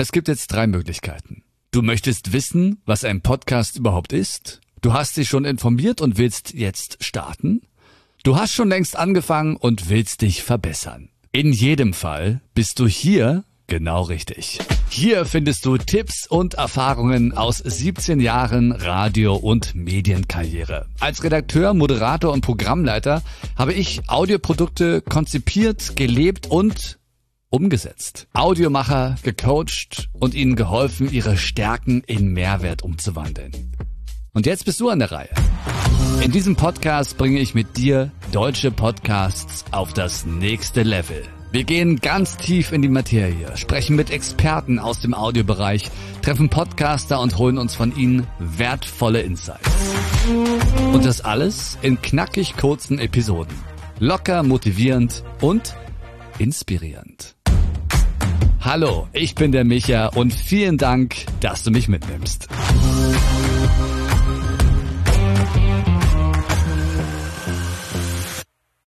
Es gibt jetzt drei Möglichkeiten. Du möchtest wissen, was ein Podcast überhaupt ist? Du hast dich schon informiert und willst jetzt starten? Du hast schon längst angefangen und willst dich verbessern. In jedem Fall bist du hier genau richtig. Hier findest du Tipps und Erfahrungen aus 17 Jahren Radio- und Medienkarriere. Als Redakteur, Moderator und Programmleiter habe ich Audioprodukte konzipiert, gelebt und umgesetzt. Audiomacher gecoacht und ihnen geholfen, ihre Stärken in Mehrwert umzuwandeln. Und jetzt bist du an der Reihe. In diesem Podcast bringe ich mit dir deutsche Podcasts auf das nächste Level. Wir gehen ganz tief in die Materie, sprechen mit Experten aus dem Audiobereich, treffen Podcaster und holen uns von ihnen wertvolle Insights. Und das alles in knackig kurzen Episoden. Locker, motivierend und inspirierend. Hallo, ich bin der Micha und vielen Dank, dass du mich mitnimmst.